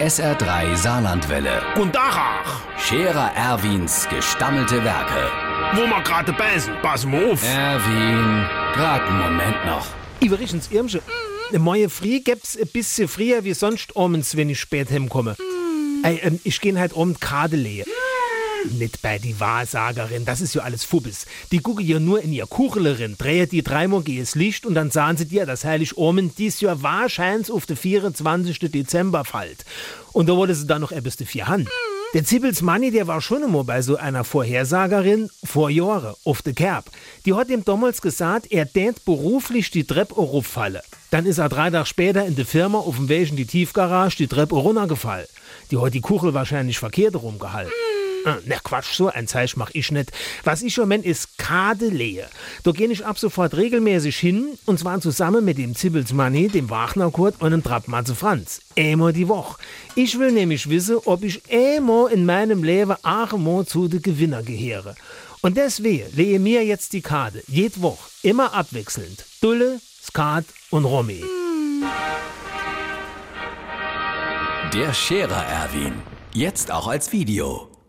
SR3 Saarlandwelle. Und Dachach, Scherer Erwins gestammelte Werke. wo wir gerade beißen, pass mal auf. Erwin, grad einen Moment noch. Übrigens, Irmsche, mhm. Moje Früh gäb's ein bisschen früher wie sonst abends, wenn ich spät heimkomme. Ey, ähm, ich geh halt um Kade lehe. Nicht bei die Wahrsagerin, das ist ja alles Fubbes. Die gucke ja nur in ihr Kuchelerin, drehe die dreimal gehes Licht und dann sahen sie dir, dass Heilig Omen dies Jahr wahrscheinlich auf den 24. Dezember fällt. Und da wurde sie dann noch etwas vier Hand. Der Zippels Manni, der war schon immer bei so einer Vorhersagerin vor Jahren auf de Kerb. Die hat ihm damals gesagt, er dänt beruflich die Treppe falle. Dann ist er drei Tage später in der Firma auf dem Weg in die Tiefgarage die Treppe runtergefallen. Die hat die Kuchel wahrscheinlich verkehrt rumgehalten. Ah, Na Quatsch, so ein Zeichen mach ich nicht. Was ich im Moment ist Kadelehe. Da gehe ich ab sofort regelmäßig hin und zwar zusammen mit dem Zibbels Manni, dem Wagner Kurt und dem Trappmatze Franz. Einmal die Woche. Ich will nämlich wissen, ob ich einmal in meinem Leben einmal zu den Gewinner gehöre. Und deswegen lehe mir jetzt die Karte, jede Woche, immer abwechselnd. Dulle, Skat und Romy. Der Scherer Erwin. Jetzt auch als Video.